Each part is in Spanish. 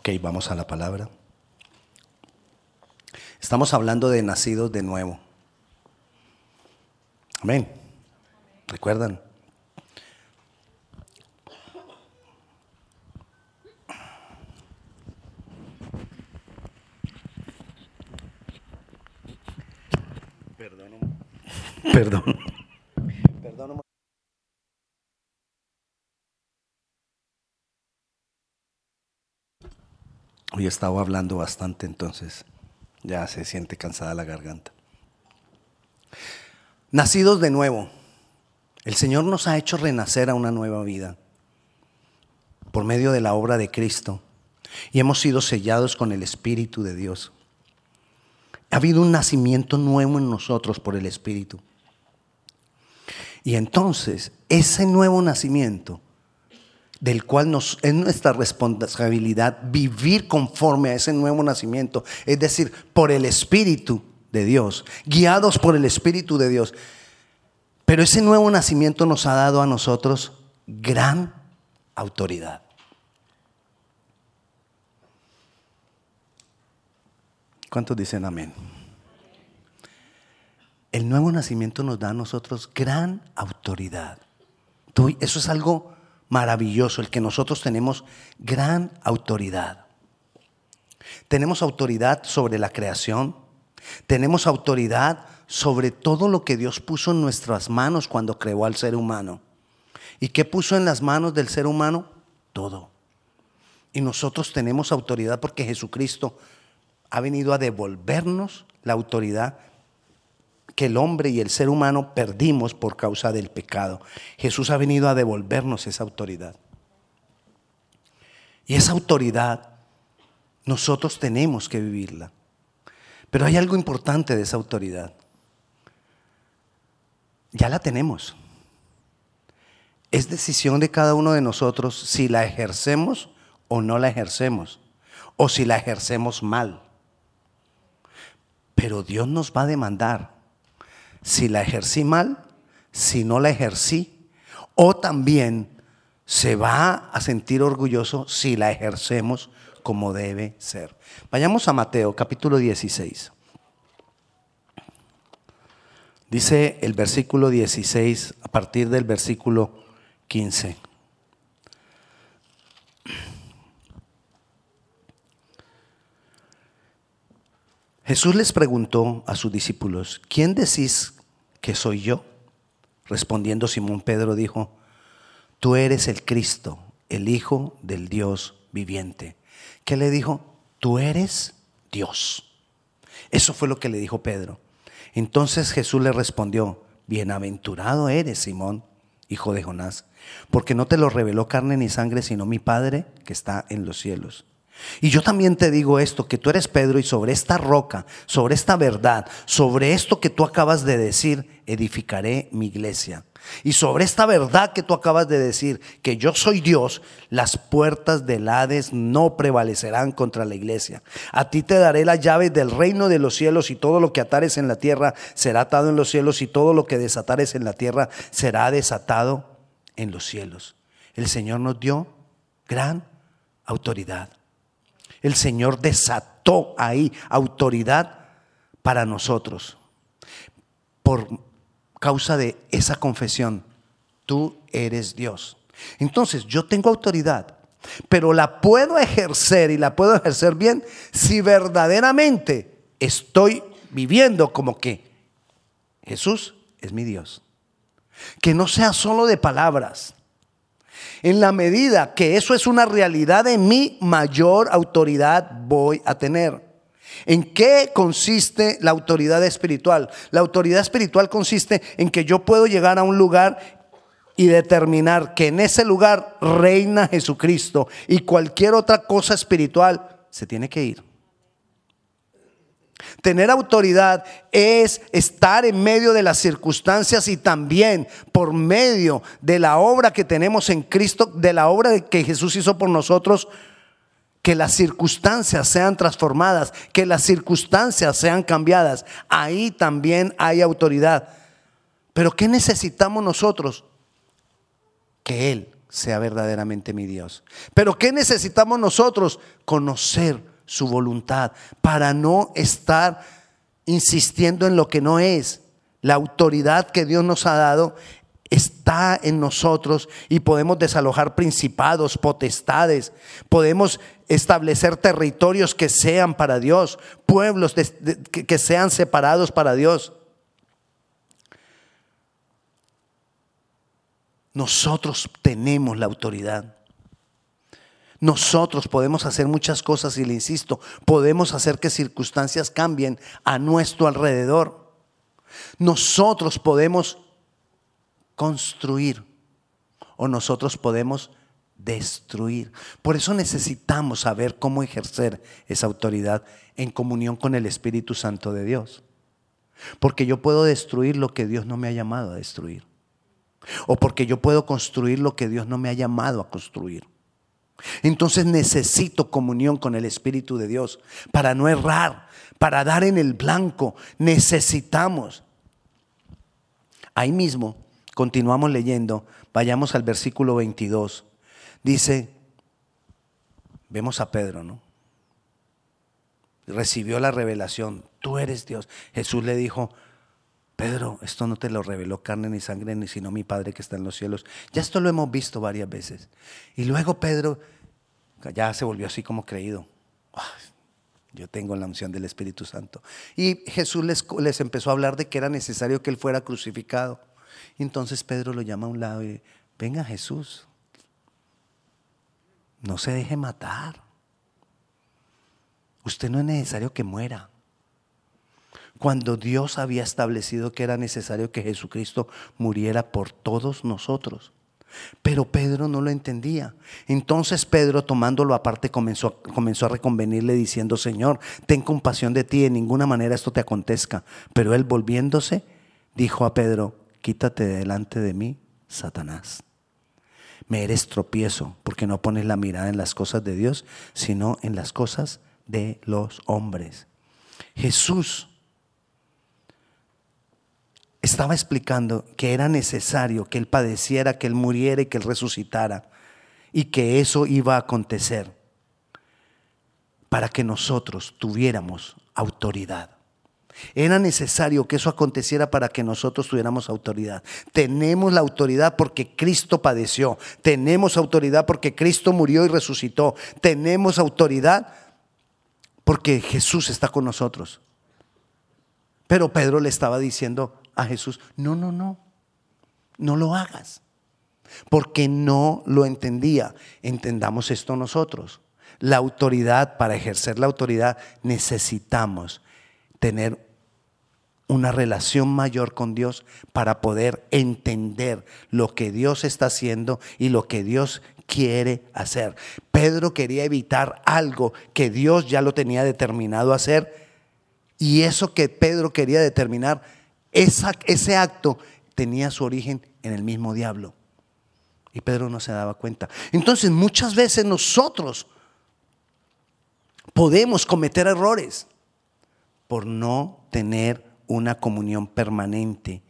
Ok, vamos a la palabra. Estamos hablando de nacidos de nuevo. Amén. ¿Recuerdan? Perdón. Perdón. He estado hablando bastante, entonces ya se siente cansada la garganta. Nacidos de nuevo, el Señor nos ha hecho renacer a una nueva vida por medio de la obra de Cristo y hemos sido sellados con el Espíritu de Dios. Ha habido un nacimiento nuevo en nosotros por el Espíritu. Y entonces, ese nuevo nacimiento del cual nos, es nuestra responsabilidad vivir conforme a ese nuevo nacimiento, es decir, por el Espíritu de Dios, guiados por el Espíritu de Dios. Pero ese nuevo nacimiento nos ha dado a nosotros gran autoridad. ¿Cuántos dicen amén? El nuevo nacimiento nos da a nosotros gran autoridad. Eso es algo maravilloso, el que nosotros tenemos gran autoridad. Tenemos autoridad sobre la creación, tenemos autoridad sobre todo lo que Dios puso en nuestras manos cuando creó al ser humano. ¿Y qué puso en las manos del ser humano? Todo. Y nosotros tenemos autoridad porque Jesucristo ha venido a devolvernos la autoridad que el hombre y el ser humano perdimos por causa del pecado. Jesús ha venido a devolvernos esa autoridad. Y esa autoridad nosotros tenemos que vivirla. Pero hay algo importante de esa autoridad. Ya la tenemos. Es decisión de cada uno de nosotros si la ejercemos o no la ejercemos, o si la ejercemos mal. Pero Dios nos va a demandar si la ejercí mal, si no la ejercí, o también se va a sentir orgulloso si la ejercemos como debe ser. Vayamos a Mateo capítulo 16. Dice el versículo 16 a partir del versículo 15. Jesús les preguntó a sus discípulos, ¿quién decís que soy yo? Respondiendo Simón Pedro dijo, tú eres el Cristo, el Hijo del Dios viviente. ¿Qué le dijo? Tú eres Dios. Eso fue lo que le dijo Pedro. Entonces Jesús le respondió, bienaventurado eres, Simón, hijo de Jonás, porque no te lo reveló carne ni sangre, sino mi Padre que está en los cielos. Y yo también te digo esto, que tú eres Pedro y sobre esta roca, sobre esta verdad, sobre esto que tú acabas de decir, edificaré mi iglesia. Y sobre esta verdad que tú acabas de decir, que yo soy Dios, las puertas del Hades no prevalecerán contra la iglesia. A ti te daré las llaves del reino de los cielos y todo lo que atares en la tierra será atado en los cielos y todo lo que desatares en la tierra será desatado en los cielos. El Señor nos dio gran autoridad. El Señor desató ahí autoridad para nosotros por causa de esa confesión. Tú eres Dios. Entonces, yo tengo autoridad, pero la puedo ejercer y la puedo ejercer bien si verdaderamente estoy viviendo como que Jesús es mi Dios. Que no sea solo de palabras. En la medida que eso es una realidad de mi mayor autoridad voy a tener. ¿En qué consiste la autoridad espiritual? La autoridad espiritual consiste en que yo puedo llegar a un lugar y determinar que en ese lugar reina Jesucristo y cualquier otra cosa espiritual se tiene que ir. Tener autoridad es estar en medio de las circunstancias y también por medio de la obra que tenemos en Cristo, de la obra que Jesús hizo por nosotros, que las circunstancias sean transformadas, que las circunstancias sean cambiadas. Ahí también hay autoridad. Pero ¿qué necesitamos nosotros? Que Él sea verdaderamente mi Dios. Pero ¿qué necesitamos nosotros? Conocer su voluntad para no estar insistiendo en lo que no es. La autoridad que Dios nos ha dado está en nosotros y podemos desalojar principados, potestades, podemos establecer territorios que sean para Dios, pueblos que sean separados para Dios. Nosotros tenemos la autoridad. Nosotros podemos hacer muchas cosas y le insisto, podemos hacer que circunstancias cambien a nuestro alrededor. Nosotros podemos construir o nosotros podemos destruir. Por eso necesitamos saber cómo ejercer esa autoridad en comunión con el Espíritu Santo de Dios. Porque yo puedo destruir lo que Dios no me ha llamado a destruir. O porque yo puedo construir lo que Dios no me ha llamado a construir. Entonces necesito comunión con el Espíritu de Dios para no errar, para dar en el blanco. Necesitamos. Ahí mismo Continuamos leyendo, vayamos al versículo 22. Dice, vemos a Pedro, ¿no? Recibió la revelación, tú eres Dios. Jesús le dijo, Pedro, esto no te lo reveló carne ni sangre, ni sino mi Padre que está en los cielos. Ya esto lo hemos visto varias veces. Y luego Pedro ya se volvió así como creído. yo tengo la unción del Espíritu Santo. Y Jesús les, les empezó a hablar de que era necesario que él fuera crucificado. Entonces Pedro lo llama a un lado y venga Jesús, no se deje matar. Usted no es necesario que muera. Cuando Dios había establecido que era necesario que Jesucristo muriera por todos nosotros. Pero Pedro no lo entendía. Entonces Pedro, tomándolo aparte, comenzó, a reconvenirle diciendo, Señor, ten compasión de ti, en ninguna manera esto te acontezca. Pero él volviéndose, dijo a Pedro, quítate delante de mí, Satanás. Me eres tropiezo porque no pones la mirada en las cosas de Dios, sino en las cosas de los hombres. Jesús estaba explicando que era necesario que Él padeciera, que Él muriera y que Él resucitara, y que eso iba a acontecer para que nosotros tuviéramos autoridad. Era necesario que eso aconteciera para que nosotros tuviéramos autoridad. Tenemos la autoridad porque Cristo padeció. Tenemos autoridad porque Cristo murió y resucitó. Tenemos autoridad porque Jesús está con nosotros. Pero Pedro le estaba diciendo a Jesús, no, no, no, no lo hagas. Porque no lo entendía. Entendamos esto nosotros. La autoridad, para ejercer la autoridad, necesitamos tener una relación mayor con Dios para poder entender lo que Dios está haciendo y lo que Dios quiere hacer. Pedro quería evitar algo que Dios ya lo tenía determinado hacer y eso que Pedro quería determinar, ese acto tenía su origen en el mismo diablo. Y Pedro no se daba cuenta. Entonces muchas veces nosotros podemos cometer errores por no tener una comunión permanente.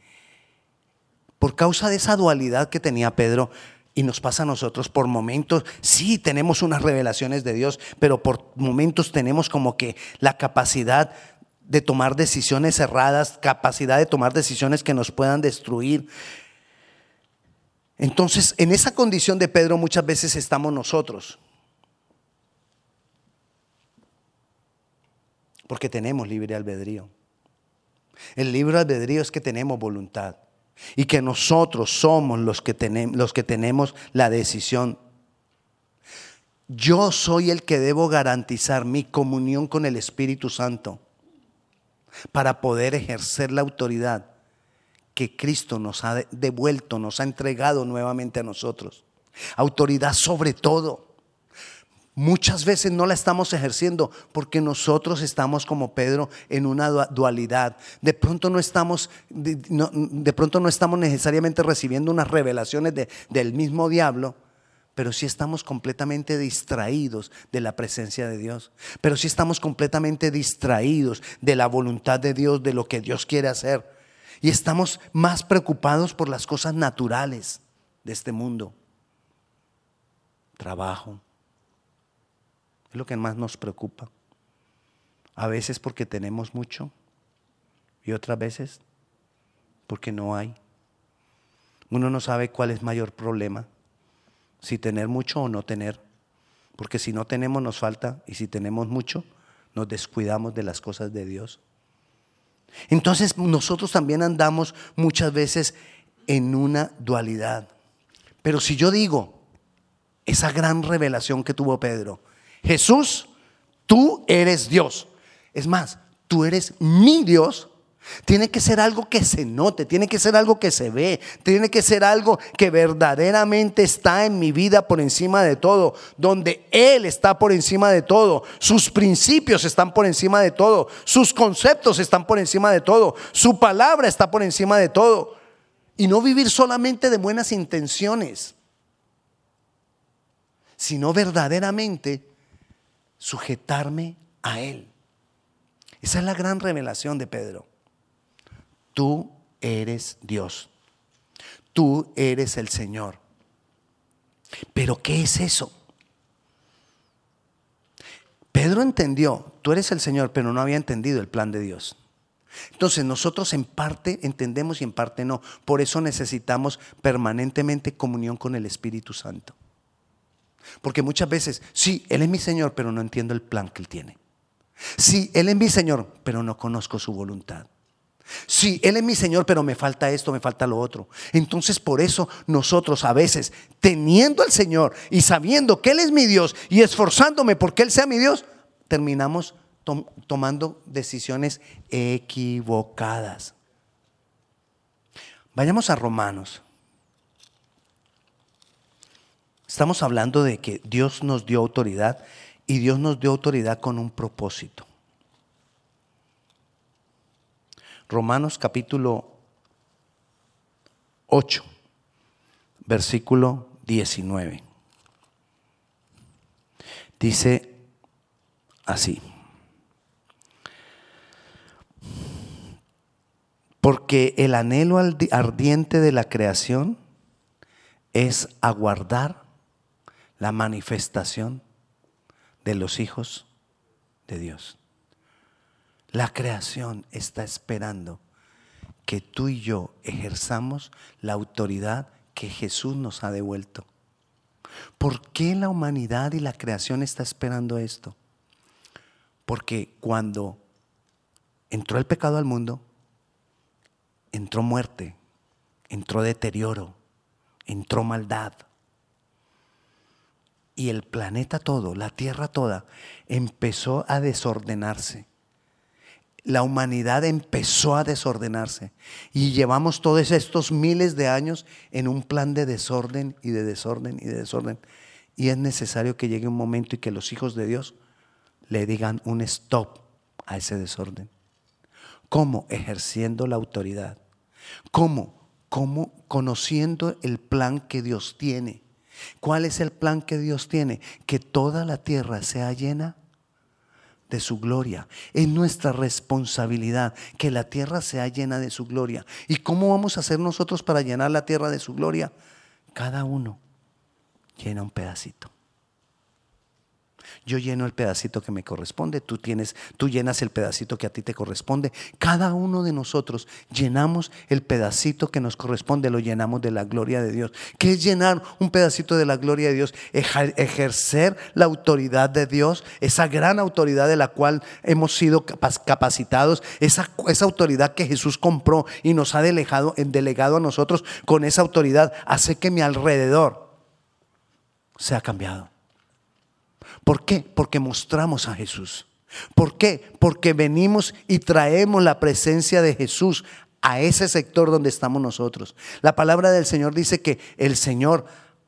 Por causa de esa dualidad que tenía Pedro, y nos pasa a nosotros por momentos, sí tenemos unas revelaciones de Dios, pero por momentos tenemos como que la capacidad de tomar decisiones erradas, capacidad de tomar decisiones que nos puedan destruir. Entonces, en esa condición de Pedro muchas veces estamos nosotros. porque tenemos libre albedrío. El libre albedrío es que tenemos voluntad y que nosotros somos los que, tenemos, los que tenemos la decisión. Yo soy el que debo garantizar mi comunión con el Espíritu Santo para poder ejercer la autoridad que Cristo nos ha devuelto, nos ha entregado nuevamente a nosotros. Autoridad sobre todo. Muchas veces no la estamos ejerciendo porque nosotros estamos como Pedro en una dualidad. De pronto no estamos, de, pronto no estamos necesariamente recibiendo unas revelaciones del mismo diablo, pero sí estamos completamente distraídos de la presencia de Dios. Pero sí estamos completamente distraídos de la voluntad de Dios, de lo que Dios quiere hacer. Y estamos más preocupados por las cosas naturales de este mundo. trabajo. Es lo que más nos preocupa. A veces porque tenemos mucho y otras veces porque no hay. Uno no sabe cuál es mayor problema, si tener mucho o no tener. Porque si no tenemos nos falta y si tenemos mucho nos descuidamos de las cosas de Dios. Entonces nosotros también andamos muchas veces en una dualidad. Pero si yo digo esa gran revelación que tuvo Pedro, Jesús, tú eres Dios. Es más, tú eres mi Dios. Tiene que ser algo que se note, tiene que ser algo que se ve, tiene que ser algo que verdaderamente está en mi vida por encima de todo, donde Él está por encima de todo, sus principios están por encima de todo, sus conceptos están por encima de todo, su palabra está por encima de todo. Y no vivir solamente de buenas intenciones, sino verdaderamente sujetarme a Él. Esa es la gran revelación de Pedro. Tú eres Dios. Tú eres el Señor. Pero ¿qué es eso? Pedro entendió, tú eres el Señor, pero no había entendido el plan de Dios. Entonces nosotros en parte entendemos y en parte no. Por eso necesitamos permanentemente comunión con el Espíritu Santo. Porque muchas veces, sí, Él es mi Señor, pero no entiendo el plan que Él tiene. Sí, Él es mi Señor, pero no conozco su voluntad. Sí, Él es mi Señor, pero me falta esto, me falta lo otro. Entonces por eso nosotros a veces, teniendo al Señor y sabiendo que Él es mi Dios y esforzándome porque Él sea mi Dios, terminamos tomando decisiones equivocadas. Vayamos a Romanos. Estamos hablando de que Dios nos dio autoridad y Dios nos dio autoridad con un propósito. Romanos capítulo 8, versículo 19. Dice así. Porque el anhelo ardiente de la creación es aguardar la manifestación de los hijos de Dios. La creación está esperando que tú y yo ejerzamos la autoridad que Jesús nos ha devuelto. ¿Por qué la humanidad y la creación está esperando esto? Porque cuando entró el pecado al mundo, entró muerte, entró deterioro, entró maldad. Y el planeta todo, la tierra toda, empezó a desordenarse. La humanidad empezó a desordenarse. Y llevamos todos estos miles de años en un plan de desorden y de desorden y de desorden. Y es necesario que llegue un momento y que los hijos de Dios le digan un stop a ese desorden. ¿Cómo? Ejerciendo la autoridad. ¿Cómo? ¿Cómo? Conociendo el plan que Dios tiene. ¿Cuál es el plan que Dios tiene? Que toda la tierra sea llena de su gloria. Es nuestra responsabilidad que la tierra sea llena de su gloria. ¿Y cómo vamos a hacer nosotros para llenar la tierra de su gloria? Cada uno llena un pedacito. Yo lleno el pedacito que me corresponde, tú tienes, tú llenas el pedacito que a ti te corresponde. Cada uno de nosotros llenamos el pedacito que nos corresponde, lo llenamos de la gloria de Dios. ¿Qué es llenar un pedacito de la gloria de Dios? Ejercer la autoridad de Dios, esa gran autoridad de la cual hemos sido capacitados, esa, esa autoridad que Jesús compró y nos ha delegado, delegado a nosotros con esa autoridad, hace que mi alrededor sea cambiado. ¿Por qué? Porque mostramos a Jesús. ¿Por qué? Porque venimos y traemos la presencia de Jesús a ese sector donde estamos nosotros. La palabra del Señor dice que el Señor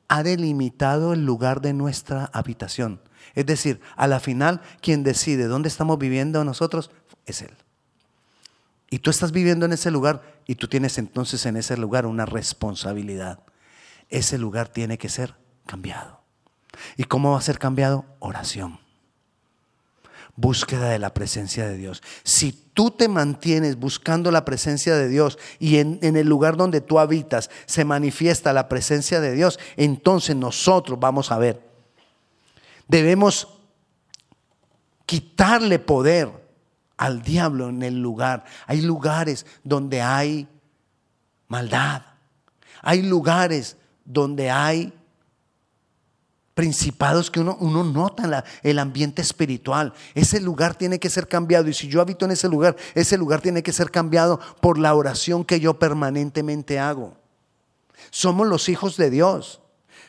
ha delimitado el lugar de nuestra habitación. Es decir, a la final, quien decide dónde estamos viviendo nosotros es Él. Y tú estás viviendo en ese lugar y tú tienes entonces en ese lugar una responsabilidad. Ese lugar tiene que ser cambiado. ¿Y cómo va a ser cambiado? Oración. Búsqueda de la presencia de Dios. Si tú te mantienes buscando la presencia de Dios y en, el lugar donde tú habitas se manifiesta la presencia de Dios, entonces nosotros vamos a ver Debemos quitarle poder al diablo en el lugar. Hay lugares donde hay maldad. Hay lugares donde hay principados que uno, uno nota el ambiente espiritual. Ese lugar tiene que ser cambiado. Y si yo habito en ese lugar, ese lugar tiene que ser cambiado por la oración que yo permanentemente hago. Somos los hijos de Dios.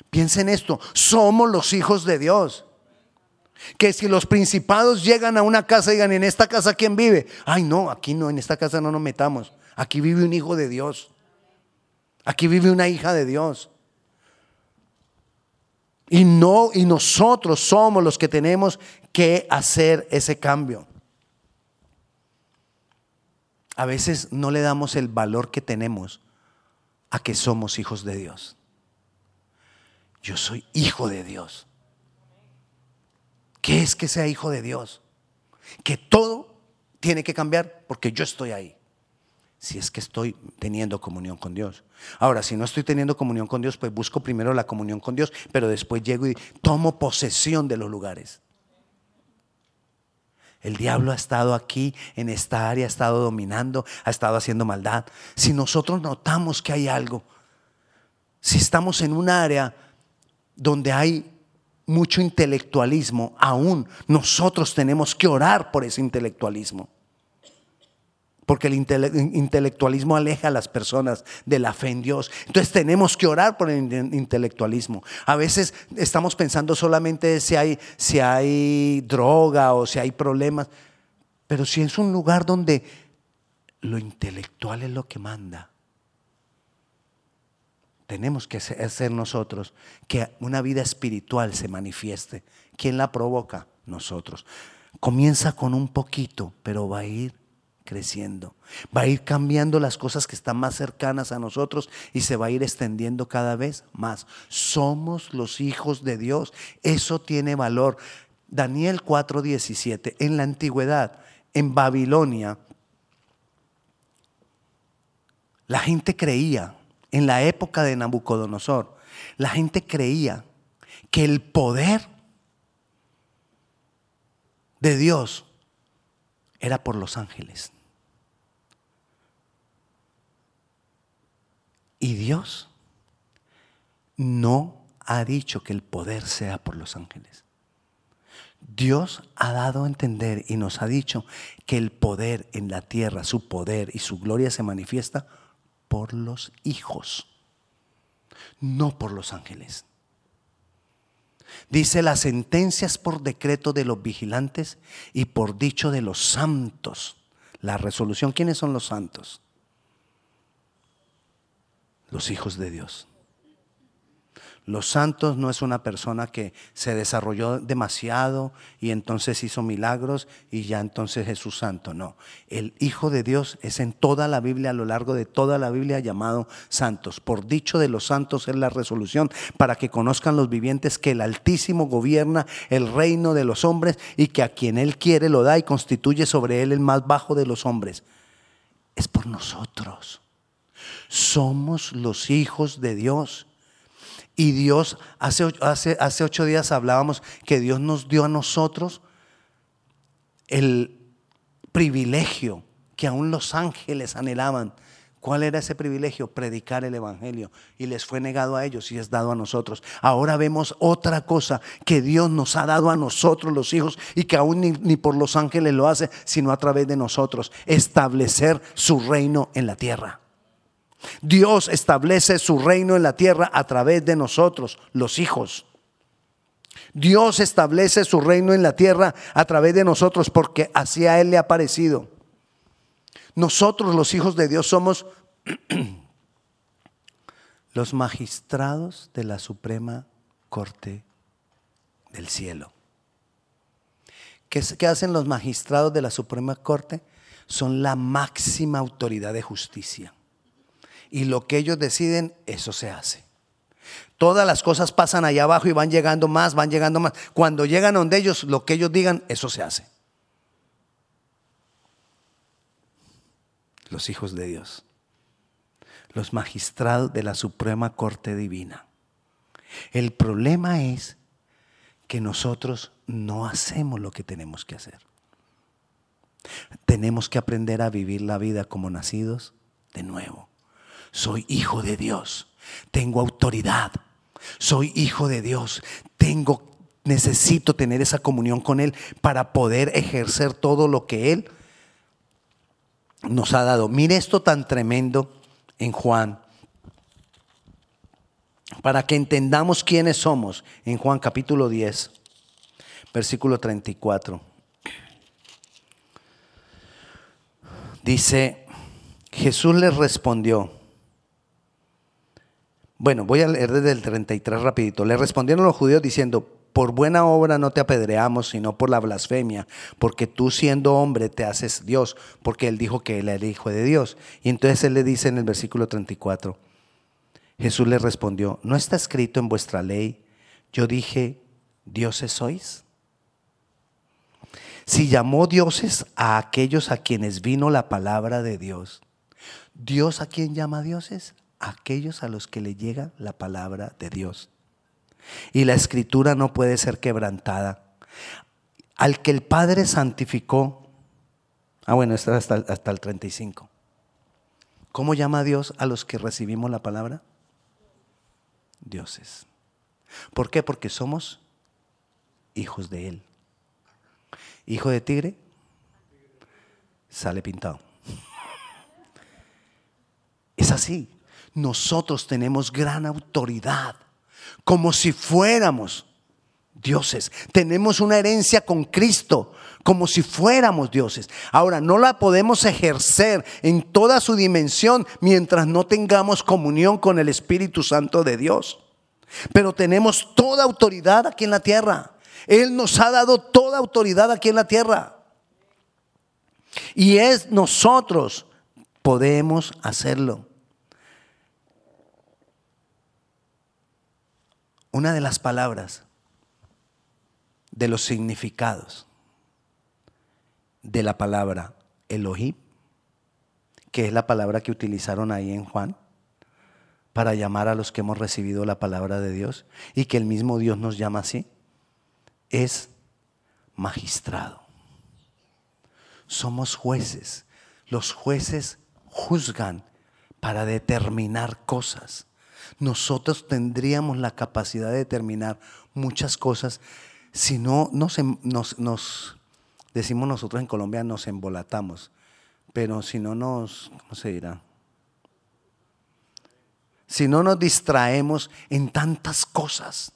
Piensen esto, somos los hijos de Dios. Que si los principados llegan a una casa y digan, ¿en esta casa quién vive? Ay, no, aquí no, en esta casa no nos metamos. Aquí vive un hijo de Dios. Aquí vive una hija de Dios. Y no, y nosotros somos los que tenemos que hacer ese cambio. A veces no le damos el valor que tenemos a que somos hijos de Dios. Yo soy hijo de Dios. ¿Qué es que sea hijo de Dios? Que todo tiene que cambiar porque yo estoy ahí si es que estoy teniendo comunión con Dios. Ahora, si no estoy teniendo comunión con Dios, pues busco primero la comunión con Dios, pero después llego y tomo posesión de los lugares. El diablo ha estado aquí, en esta área, ha estado dominando, ha estado haciendo maldad. Si nosotros notamos que hay algo, si estamos en un área donde hay mucho intelectualismo, aún nosotros tenemos que orar por ese intelectualismo. Porque el intelectualismo aleja a las personas de la fe en Dios. Entonces tenemos que orar por el intelectualismo. A veces estamos pensando solamente si hay, si hay droga o si hay problemas. Pero si es un lugar donde lo intelectual es lo que manda, tenemos que hacer nosotros que una vida espiritual se manifieste. ¿Quién la provoca? Nosotros. Comienza con un poquito, pero va a ir creciendo. Va a ir cambiando las cosas que están más cercanas a nosotros y se va a ir extendiendo cada vez más. Somos los hijos de Dios. Eso tiene valor. Daniel 4:17. En la antigüedad, en Babilonia, la gente creía, en la época de Nabucodonosor, la gente creía que el poder de Dios era por los ángeles. Y Dios no ha dicho que el poder sea por los ángeles. Dios ha dado a entender y nos ha dicho que el poder en la tierra, su poder y su gloria se manifiesta por los hijos, no por los ángeles. Dice las sentencias por decreto de los vigilantes y por dicho de los santos. La resolución, ¿quiénes son los santos? Los hijos de Dios. Los santos no es una persona que se desarrolló demasiado y entonces hizo milagros y ya entonces Jesús santo. No, el Hijo de Dios es en toda la Biblia, a lo largo de toda la Biblia llamado santos. Por dicho de los santos es la resolución para que conozcan los vivientes que el Altísimo gobierna el reino de los hombres y que a quien Él quiere lo da y constituye sobre Él el más bajo de los hombres. Es por nosotros. Somos los hijos de Dios. Y Dios, hace, hace, hace ocho días hablábamos que Dios nos dio a nosotros el privilegio que aún los ángeles anhelaban. ¿Cuál era ese privilegio? Predicar el Evangelio. Y les fue negado a ellos y es dado a nosotros. Ahora vemos otra cosa que Dios nos ha dado a nosotros los hijos y que aún ni, ni por los ángeles lo hace, sino a través de nosotros. Establecer su reino en la tierra. Dios establece su reino en la tierra a través de nosotros, los hijos. Dios establece su reino en la tierra a través de nosotros porque así a Él le ha parecido. Nosotros los hijos de Dios somos los magistrados de la Suprema Corte del Cielo. ¿Qué, ¿Qué, hacen los magistrados de la Suprema Corte? Son la máxima autoridad de justicia y lo que ellos deciden, eso se hace. Todas las cosas pasan allá abajo y van llegando más, van llegando más. Cuando llegan donde ellos, lo que ellos digan, eso se hace. Los hijos de Dios, los magistrados de la Suprema Corte Divina. El problema es que nosotros no hacemos lo que tenemos que hacer. Tenemos que aprender a vivir la vida como nacidos de nuevo. Soy hijo de Dios, tengo autoridad, soy hijo de Dios, tengo necesito tener esa comunión con él para poder ejercer todo lo que él nos ha dado. Mire esto tan tremendo en Juan para que entendamos quiénes somos en Juan capítulo 10, versículo 34. Dice, Jesús les respondió, bueno, voy a leer desde el 33 rapidito, le respondieron los judíos diciendo, por buena obra no te apedreamos, sino por la blasfemia, porque tú siendo hombre te haces Dios, porque él dijo que él era el hijo de Dios. Y entonces él le dice en el versículo 34, Jesús le respondió, ¿no está escrito en vuestra ley? Yo dije, ¿dioses sois? Si llamó dioses a aquellos a quienes vino la palabra de Dios, ¿Dios a quién llama dioses? Aquellos a los que le llega la palabra de Dios. Y la escritura no puede ser quebrantada. Al que el Padre santificó, ah bueno, está hasta, hasta el 35. ¿Cómo llama Dios a los que recibimos la palabra? dioses. ¿Por qué? Porque somos hijos de Él. Hijo de tigre, sale pintado. Es así. Nosotros tenemos gran autoridad, como si fuéramos dioses. Tenemos una herencia con Cristo, como si fuéramos dioses. Ahora, no la podemos ejercer en toda su dimensión mientras no tengamos comunión con el Espíritu Santo de Dios. Pero tenemos toda autoridad aquí en la tierra. Él nos ha dado toda autoridad aquí en la tierra. Y es nosotros podemos hacerlo. Una de las palabras de los significados de la palabra Elohim, que es la palabra que utilizaron ahí en Juan, para llamar a los que hemos recibido la palabra de Dios y que el mismo Dios nos llama así, es magistrado. Somos jueces. Los jueces juzgan para determinar cosas. Nosotros tendríamos la capacidad de determinar muchas cosas si no nos, em, nos, decimos nosotros en Colombia, nos embolatamos. Pero si no nos, ¿cómo se dirá? Si no nos distraemos en tantas cosas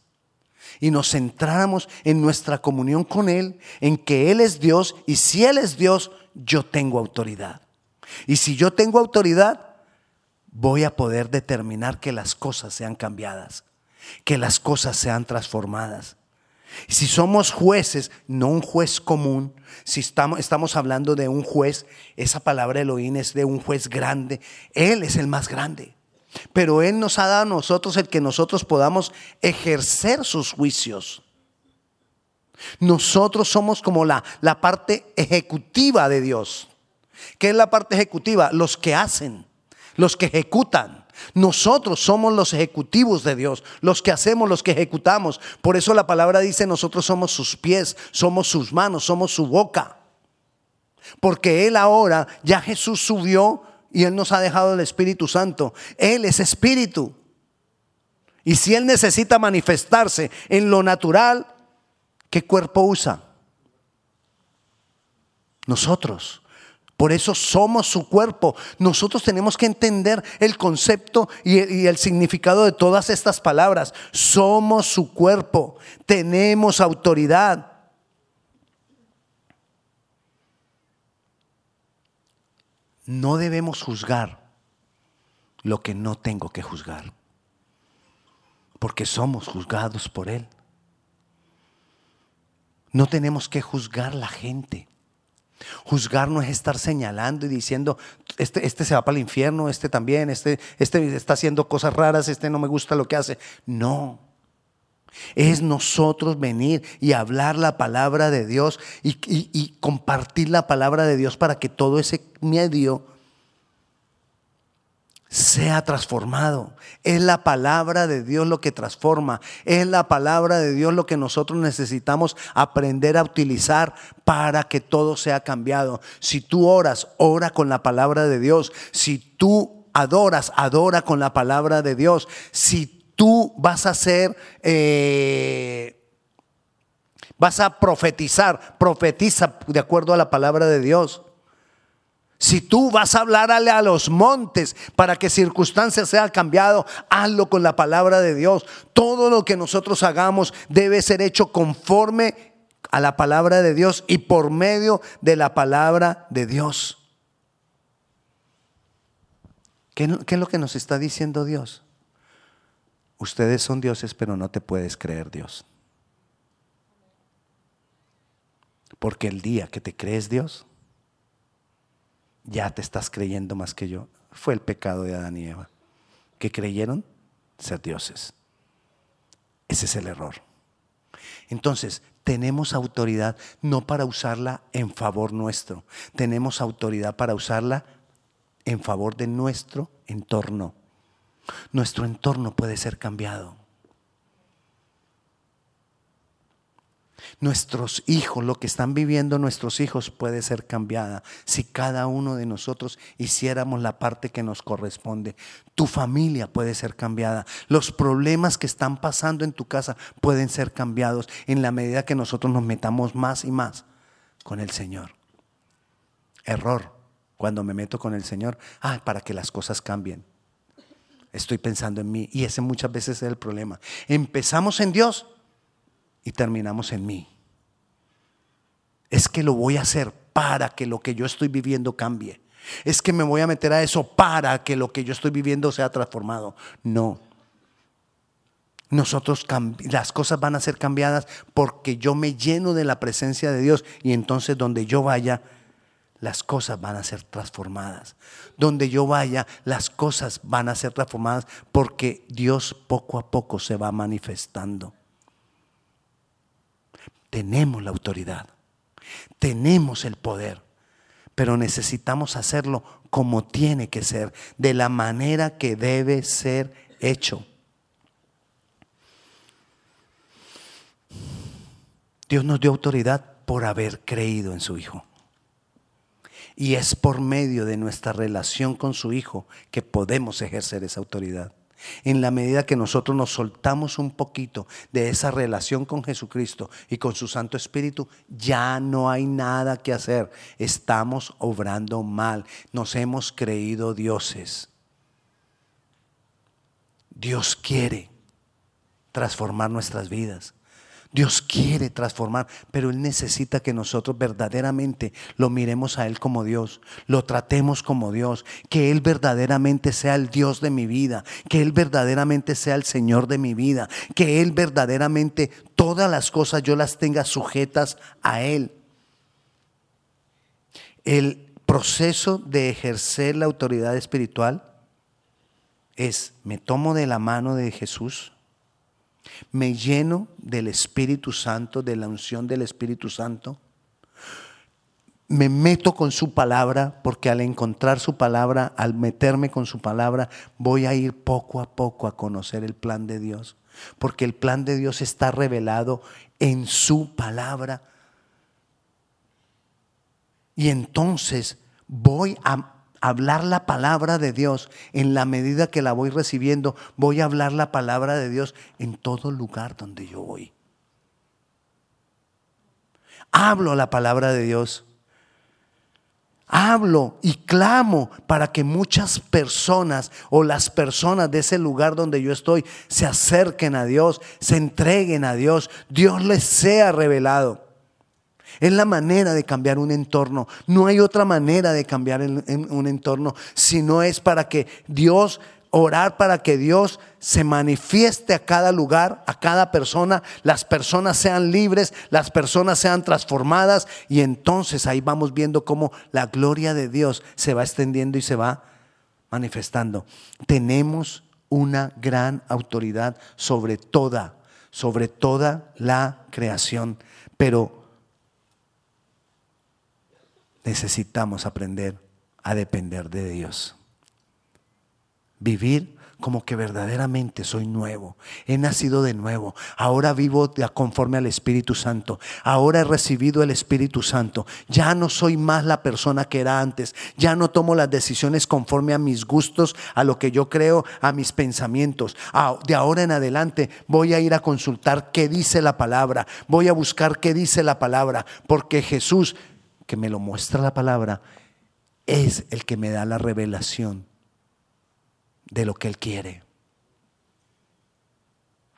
y nos centráramos en nuestra comunión con Él, en que Él es Dios y si Él es Dios, yo tengo autoridad. Y si yo tengo autoridad, voy a poder determinar que las cosas sean cambiadas, que las cosas sean transformadas. Si somos jueces, no un juez común, si estamos, estamos hablando de un juez, esa palabra Elohim es de un juez grande, Él es el más grande. Pero Él nos ha dado a nosotros el que nosotros podamos ejercer sus juicios. Nosotros somos como la, la parte ejecutiva de Dios. ¿Qué es la parte ejecutiva? Los que hacen, los que ejecutan. Nosotros somos los ejecutivos de Dios, los que hacemos, los que ejecutamos. Por eso la palabra dice, nosotros somos sus pies, somos sus manos, somos su boca. Porque Él ahora, ya Jesús subió y Él nos ha dejado el Espíritu Santo. Él es Espíritu. Y si Él necesita manifestarse en lo natural, ¿qué cuerpo usa? Nosotros. Por eso somos su cuerpo. Nosotros tenemos que entender el concepto y el, significado de todas estas palabras. Somos su cuerpo. Tenemos autoridad. No debemos juzgar lo que no tengo que juzgar. Porque somos juzgados por Él. No tenemos que juzgar la gente. Juzgar no es estar señalando y diciendo, este, este se va para el infierno, este también, este, este está haciendo cosas raras, este no me gusta lo que hace. No. Es nosotros venir y hablar la palabra de Dios y, y compartir la palabra de Dios para que todo ese medio sea transformado. Es la palabra de Dios lo que transforma. Es la palabra de Dios lo que nosotros necesitamos aprender a utilizar para que todo sea cambiado. Si tú oras, ora con la palabra de Dios. Si tú adoras, adora con la palabra de Dios. Si tú vas a ser... Eh, vas a profetizar, profetiza de acuerdo a la palabra de Dios. Si tú vas a hablarle a los montes para que circunstancias sean cambiado, hazlo con la palabra de Dios. Todo lo que nosotros hagamos debe ser hecho conforme a la palabra de Dios y por medio de la palabra de Dios. ¿Qué, qué es lo que nos está diciendo Dios? Ustedes son dioses, pero no te puedes creer Dios. Porque el día que te crees Dios, ya te estás creyendo más que yo. Fue el pecado de Adán y Eva, que creyeron ser dioses. Ese es el error. Entonces, tenemos autoridad no para usarla en favor nuestro, tenemos autoridad para usarla en favor de nuestro entorno. Nuestro entorno puede ser cambiado. Nuestros hijos, lo que están viviendo nuestros hijos puede ser cambiada si cada uno de nosotros hiciéramos la parte que nos corresponde. Tu familia puede ser cambiada. Los problemas que están pasando en tu casa pueden ser cambiados en la medida que nosotros nos metamos más y más con el Señor. Error cuando me meto con el Señor, ah, para que las cosas cambien. Estoy pensando en mí y ese muchas veces es el problema. Empezamos en Dios y terminamos en mí. Es que lo voy a hacer para que lo que yo estoy viviendo cambie. Es que me voy a meter a eso para que lo que yo estoy viviendo sea transformado. No. Nosotros las cosas van a ser cambiadas porque yo me lleno de la presencia de Dios y entonces donde yo vaya las cosas van a ser transformadas. Donde yo vaya, las cosas van a ser transformadas porque Dios poco a poco se va manifestando. Tenemos la autoridad, tenemos el poder, pero necesitamos hacerlo como tiene que ser, de la manera que debe ser hecho. Dios nos dio autoridad por haber creído en su Hijo. Y es por medio de nuestra relación con su Hijo que podemos ejercer esa autoridad. En la medida que nosotros nos soltamos un poquito de esa relación con Jesucristo y con su Santo Espíritu, ya no hay nada que hacer. Estamos obrando mal. Nos hemos creído dioses. Dios quiere transformar nuestras vidas. Dios quiere transformar, pero Él necesita que nosotros verdaderamente lo miremos a Él como Dios, lo tratemos como Dios, que Él verdaderamente sea el Dios de mi vida, que Él verdaderamente sea el Señor de mi vida, que Él verdaderamente todas las cosas yo las tenga sujetas a Él. El proceso de ejercer la autoridad espiritual es, me tomo de la mano de Jesús, me lleno del Espíritu Santo, de la unción del Espíritu Santo. Me meto con su palabra, porque al encontrar su palabra, al meterme con su palabra, voy a ir poco a poco a conocer el plan de Dios. Porque el plan de Dios está revelado en su palabra. Y entonces voy a hablar la palabra de Dios en la medida que la voy recibiendo, voy a hablar la palabra de Dios en todo lugar donde yo voy. Hablo la palabra de Dios. Hablo y clamo para que muchas personas o las personas de ese lugar donde yo estoy se acerquen a Dios, se entreguen a Dios, Dios les sea revelado. Es la manera de cambiar un entorno. No hay otra manera de cambiar un entorno si no es para que Dios, orar para que Dios se manifieste a cada lugar, a cada persona, las personas sean libres, las personas sean transformadas y entonces ahí vamos viendo cómo la gloria de Dios se va extendiendo y se va manifestando. Tenemos una gran autoridad sobre toda, sobre toda la creación, pero necesitamos aprender a depender de Dios. vivir como que verdaderamente soy nuevo. He nacido de nuevo. Ahora vivo conforme al Espíritu Santo. Ahora he recibido el Espíritu Santo. Ya no soy más la persona que era antes. Ya no tomo las decisiones conforme a mis gustos, a lo que yo creo, a mis pensamientos. De ahora en adelante voy a ir a consultar qué dice la palabra. Voy a buscar qué dice la palabra. Porque Jesús, que me lo muestra la palabra, es el que me da la revelación de lo que Él quiere.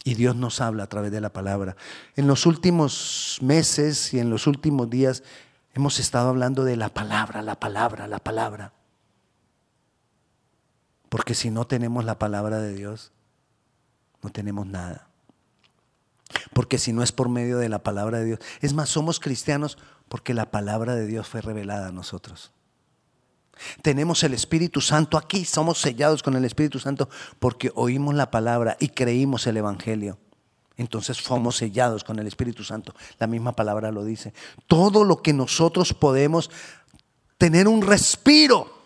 Y Dios nos habla a través de la palabra. En los últimos meses y en los últimos días hemos estado hablando de la palabra, la palabra, la palabra. Porque si no tenemos la palabra de Dios, no tenemos nada. Porque si no es por medio de la palabra de Dios, es más, somos cristianos porque la palabra de Dios fue revelada a nosotros. Tenemos el Espíritu Santo aquí, somos sellados con el Espíritu Santo porque oímos la palabra y creímos el Evangelio. Entonces somos sellados con el Espíritu Santo. La misma palabra lo dice. Todo lo que nosotros podemos tener un respiro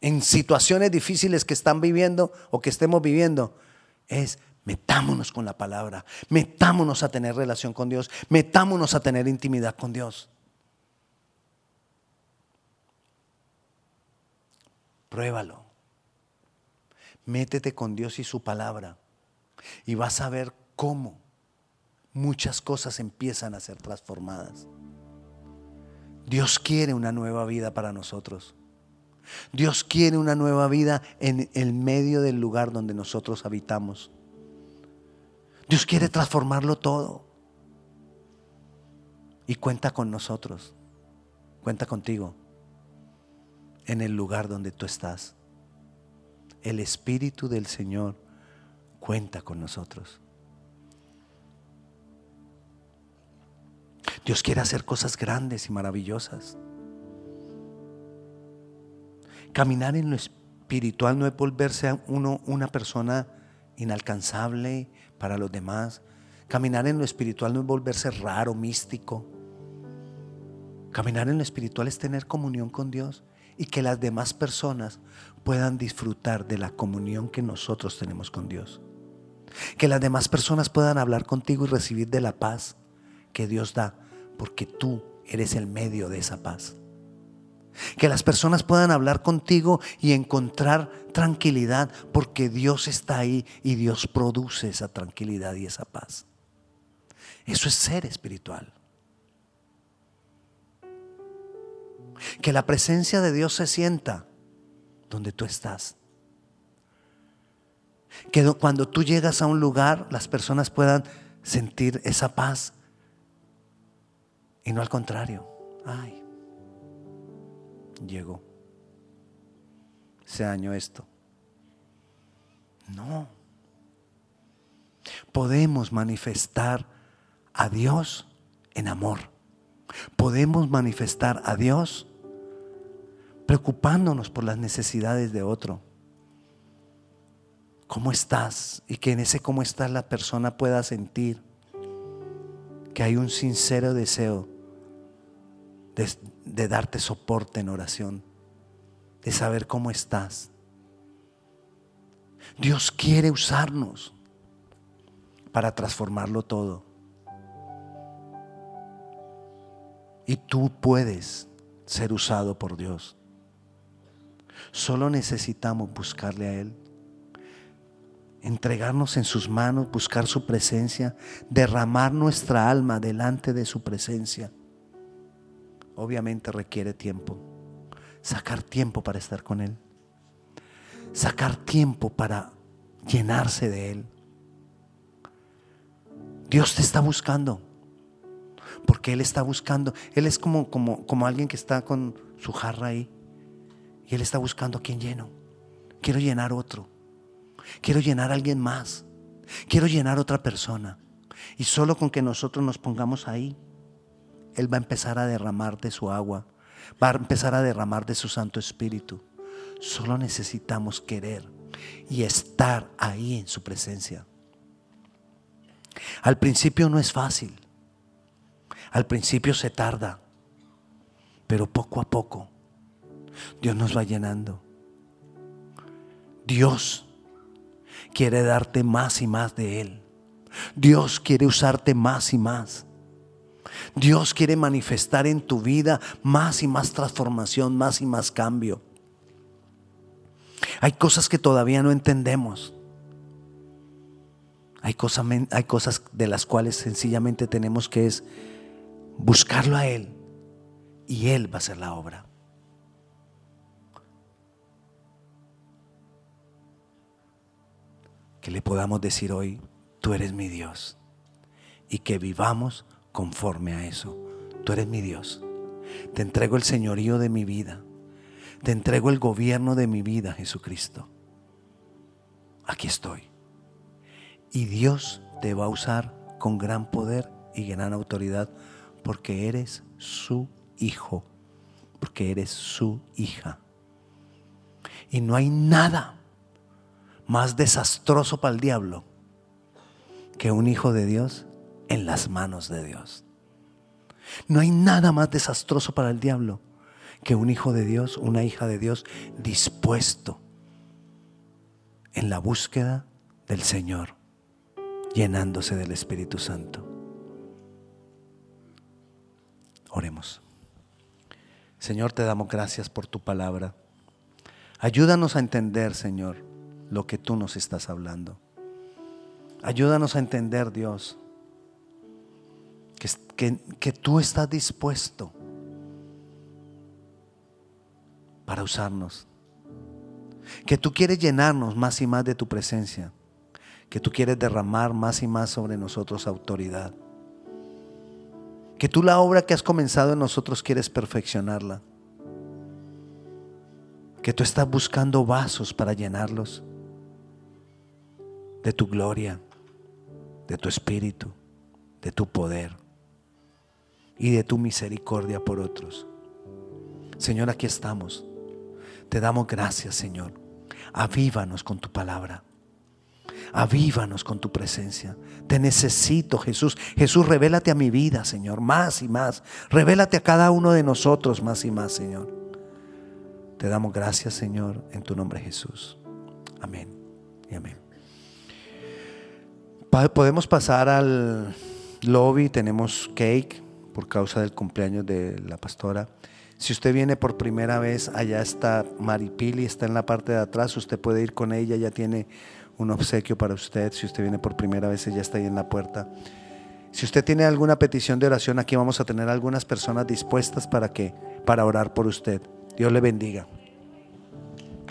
en situaciones difíciles que están viviendo o que estemos viviendo es metámonos con la palabra, metámonos a tener relación con Dios, metámonos a tener intimidad con Dios. Pruébalo. Métete con Dios y su palabra y vas a ver cómo muchas cosas empiezan a ser transformadas. Dios quiere una nueva vida para nosotros. Dios quiere una nueva vida en el medio del lugar donde nosotros habitamos. Dios quiere transformarlo todo. Y cuenta con nosotros. Cuenta contigo en el lugar donde tú estás. El Espíritu del Señor cuenta con nosotros. Dios quiere hacer cosas grandes y maravillosas. Caminar en lo espiritual no es volverse a uno una persona inalcanzable para los demás. Caminar en lo espiritual no es volverse raro, místico. Caminar en lo espiritual es tener comunión con Dios y que las demás personas puedan disfrutar de la comunión que nosotros tenemos con Dios. Que las demás personas puedan hablar contigo y recibir de la paz que Dios da, porque tú eres el medio de esa paz. Que las personas puedan hablar contigo y encontrar tranquilidad, porque Dios está ahí y Dios produce esa tranquilidad y esa paz. Eso es ser espiritual. Que la presencia de Dios se sienta donde tú estás. Que cuando tú llegas a un lugar, las personas puedan sentir esa paz. Y no al contrario. Ay, llegó. Se dañó esto. No. Podemos manifestar a Dios en amor. Podemos manifestar a Dios preocupándonos por las necesidades de otro. ¿Cómo estás? Y que en ese cómo estás la persona pueda sentir que hay un sincero deseo de, de darte soporte en oración, de saber cómo estás. Dios quiere usarnos para transformarlo todo. Y tú puedes ser usado por Dios. Solo necesitamos buscarle a Él, entregarnos en sus manos, buscar su presencia, derramar nuestra alma delante de su presencia. Obviamente requiere tiempo, sacar tiempo para estar con Él, sacar tiempo para llenarse de Él. Dios te está buscando porque Él está buscando. Él es como, como, como alguien que está con su jarra ahí y Él está buscando a quien lleno. Quiero llenar otro. Quiero llenar a alguien más. Quiero llenar a otra persona. Y solo con que nosotros nos pongamos ahí, Él va a empezar a derramar de su agua. Va a empezar a derramar de su Santo Espíritu. Solo necesitamos querer y estar ahí en su presencia. Al principio no es fácil. Al principio se tarda, pero poco a poco Dios nos va llenando. Dios quiere darte más y más de Él. Dios quiere usarte más y más. Dios quiere manifestar en tu vida más y más transformación, más y más cambio. Hay cosas que todavía no entendemos. Hay cosas, hay cosas de las cuales sencillamente tenemos que es buscarlo a Él y Él va a hacer la obra. Que le podamos decir hoy, tú eres mi Dios y que vivamos conforme a eso. Tú eres mi Dios. Te entrego el señorío de mi vida. Te entrego el gobierno de mi vida, Jesucristo. Aquí estoy. Y Dios te va a usar con gran poder y gran autoridad porque eres su hijo, porque eres su hija. Y no hay nada más desastroso para el diablo que un hijo de Dios en las manos de Dios. No hay nada más desastroso para el diablo que un hijo de Dios, una hija de Dios dispuesto en la búsqueda del Señor llenándose del Espíritu Santo. Oremos. Señor, te damos gracias por tu palabra. Ayúdanos a entender, Señor, lo que tú nos estás hablando. Ayúdanos a entender, Dios, que, que, tú estás dispuesto para usarnos. Que tú quieres llenarnos más y más de tu presencia que tú quieres derramar más y más sobre nosotros autoridad. Que tú la obra que has comenzado en nosotros quieres perfeccionarla. Que tú estás buscando vasos para llenarlos de tu gloria, de tu espíritu, de tu poder y de tu misericordia por otros. Señor, aquí estamos. Te damos gracias, Señor. Avívanos con tu palabra. Avívanos con tu presencia. Te necesito, Jesús. Jesús, revélate a mi vida, Señor, más y más. Revélate a cada uno de nosotros más y más, Señor. Te damos gracias, Señor, en tu nombre, Jesús. Amén y amén. Podemos pasar al lobby, tenemos cake por causa del cumpleaños de la pastora. Si usted viene por primera vez, allá está Maripili, está en la parte de atrás, usted puede ir con ella, ya tiene un obsequio para usted. Si usted viene por primera vez, ella está ahí en la puerta. Si usted tiene alguna petición de oración, aquí vamos a tener algunas personas dispuestas para que para orar por usted. Dios le bendiga.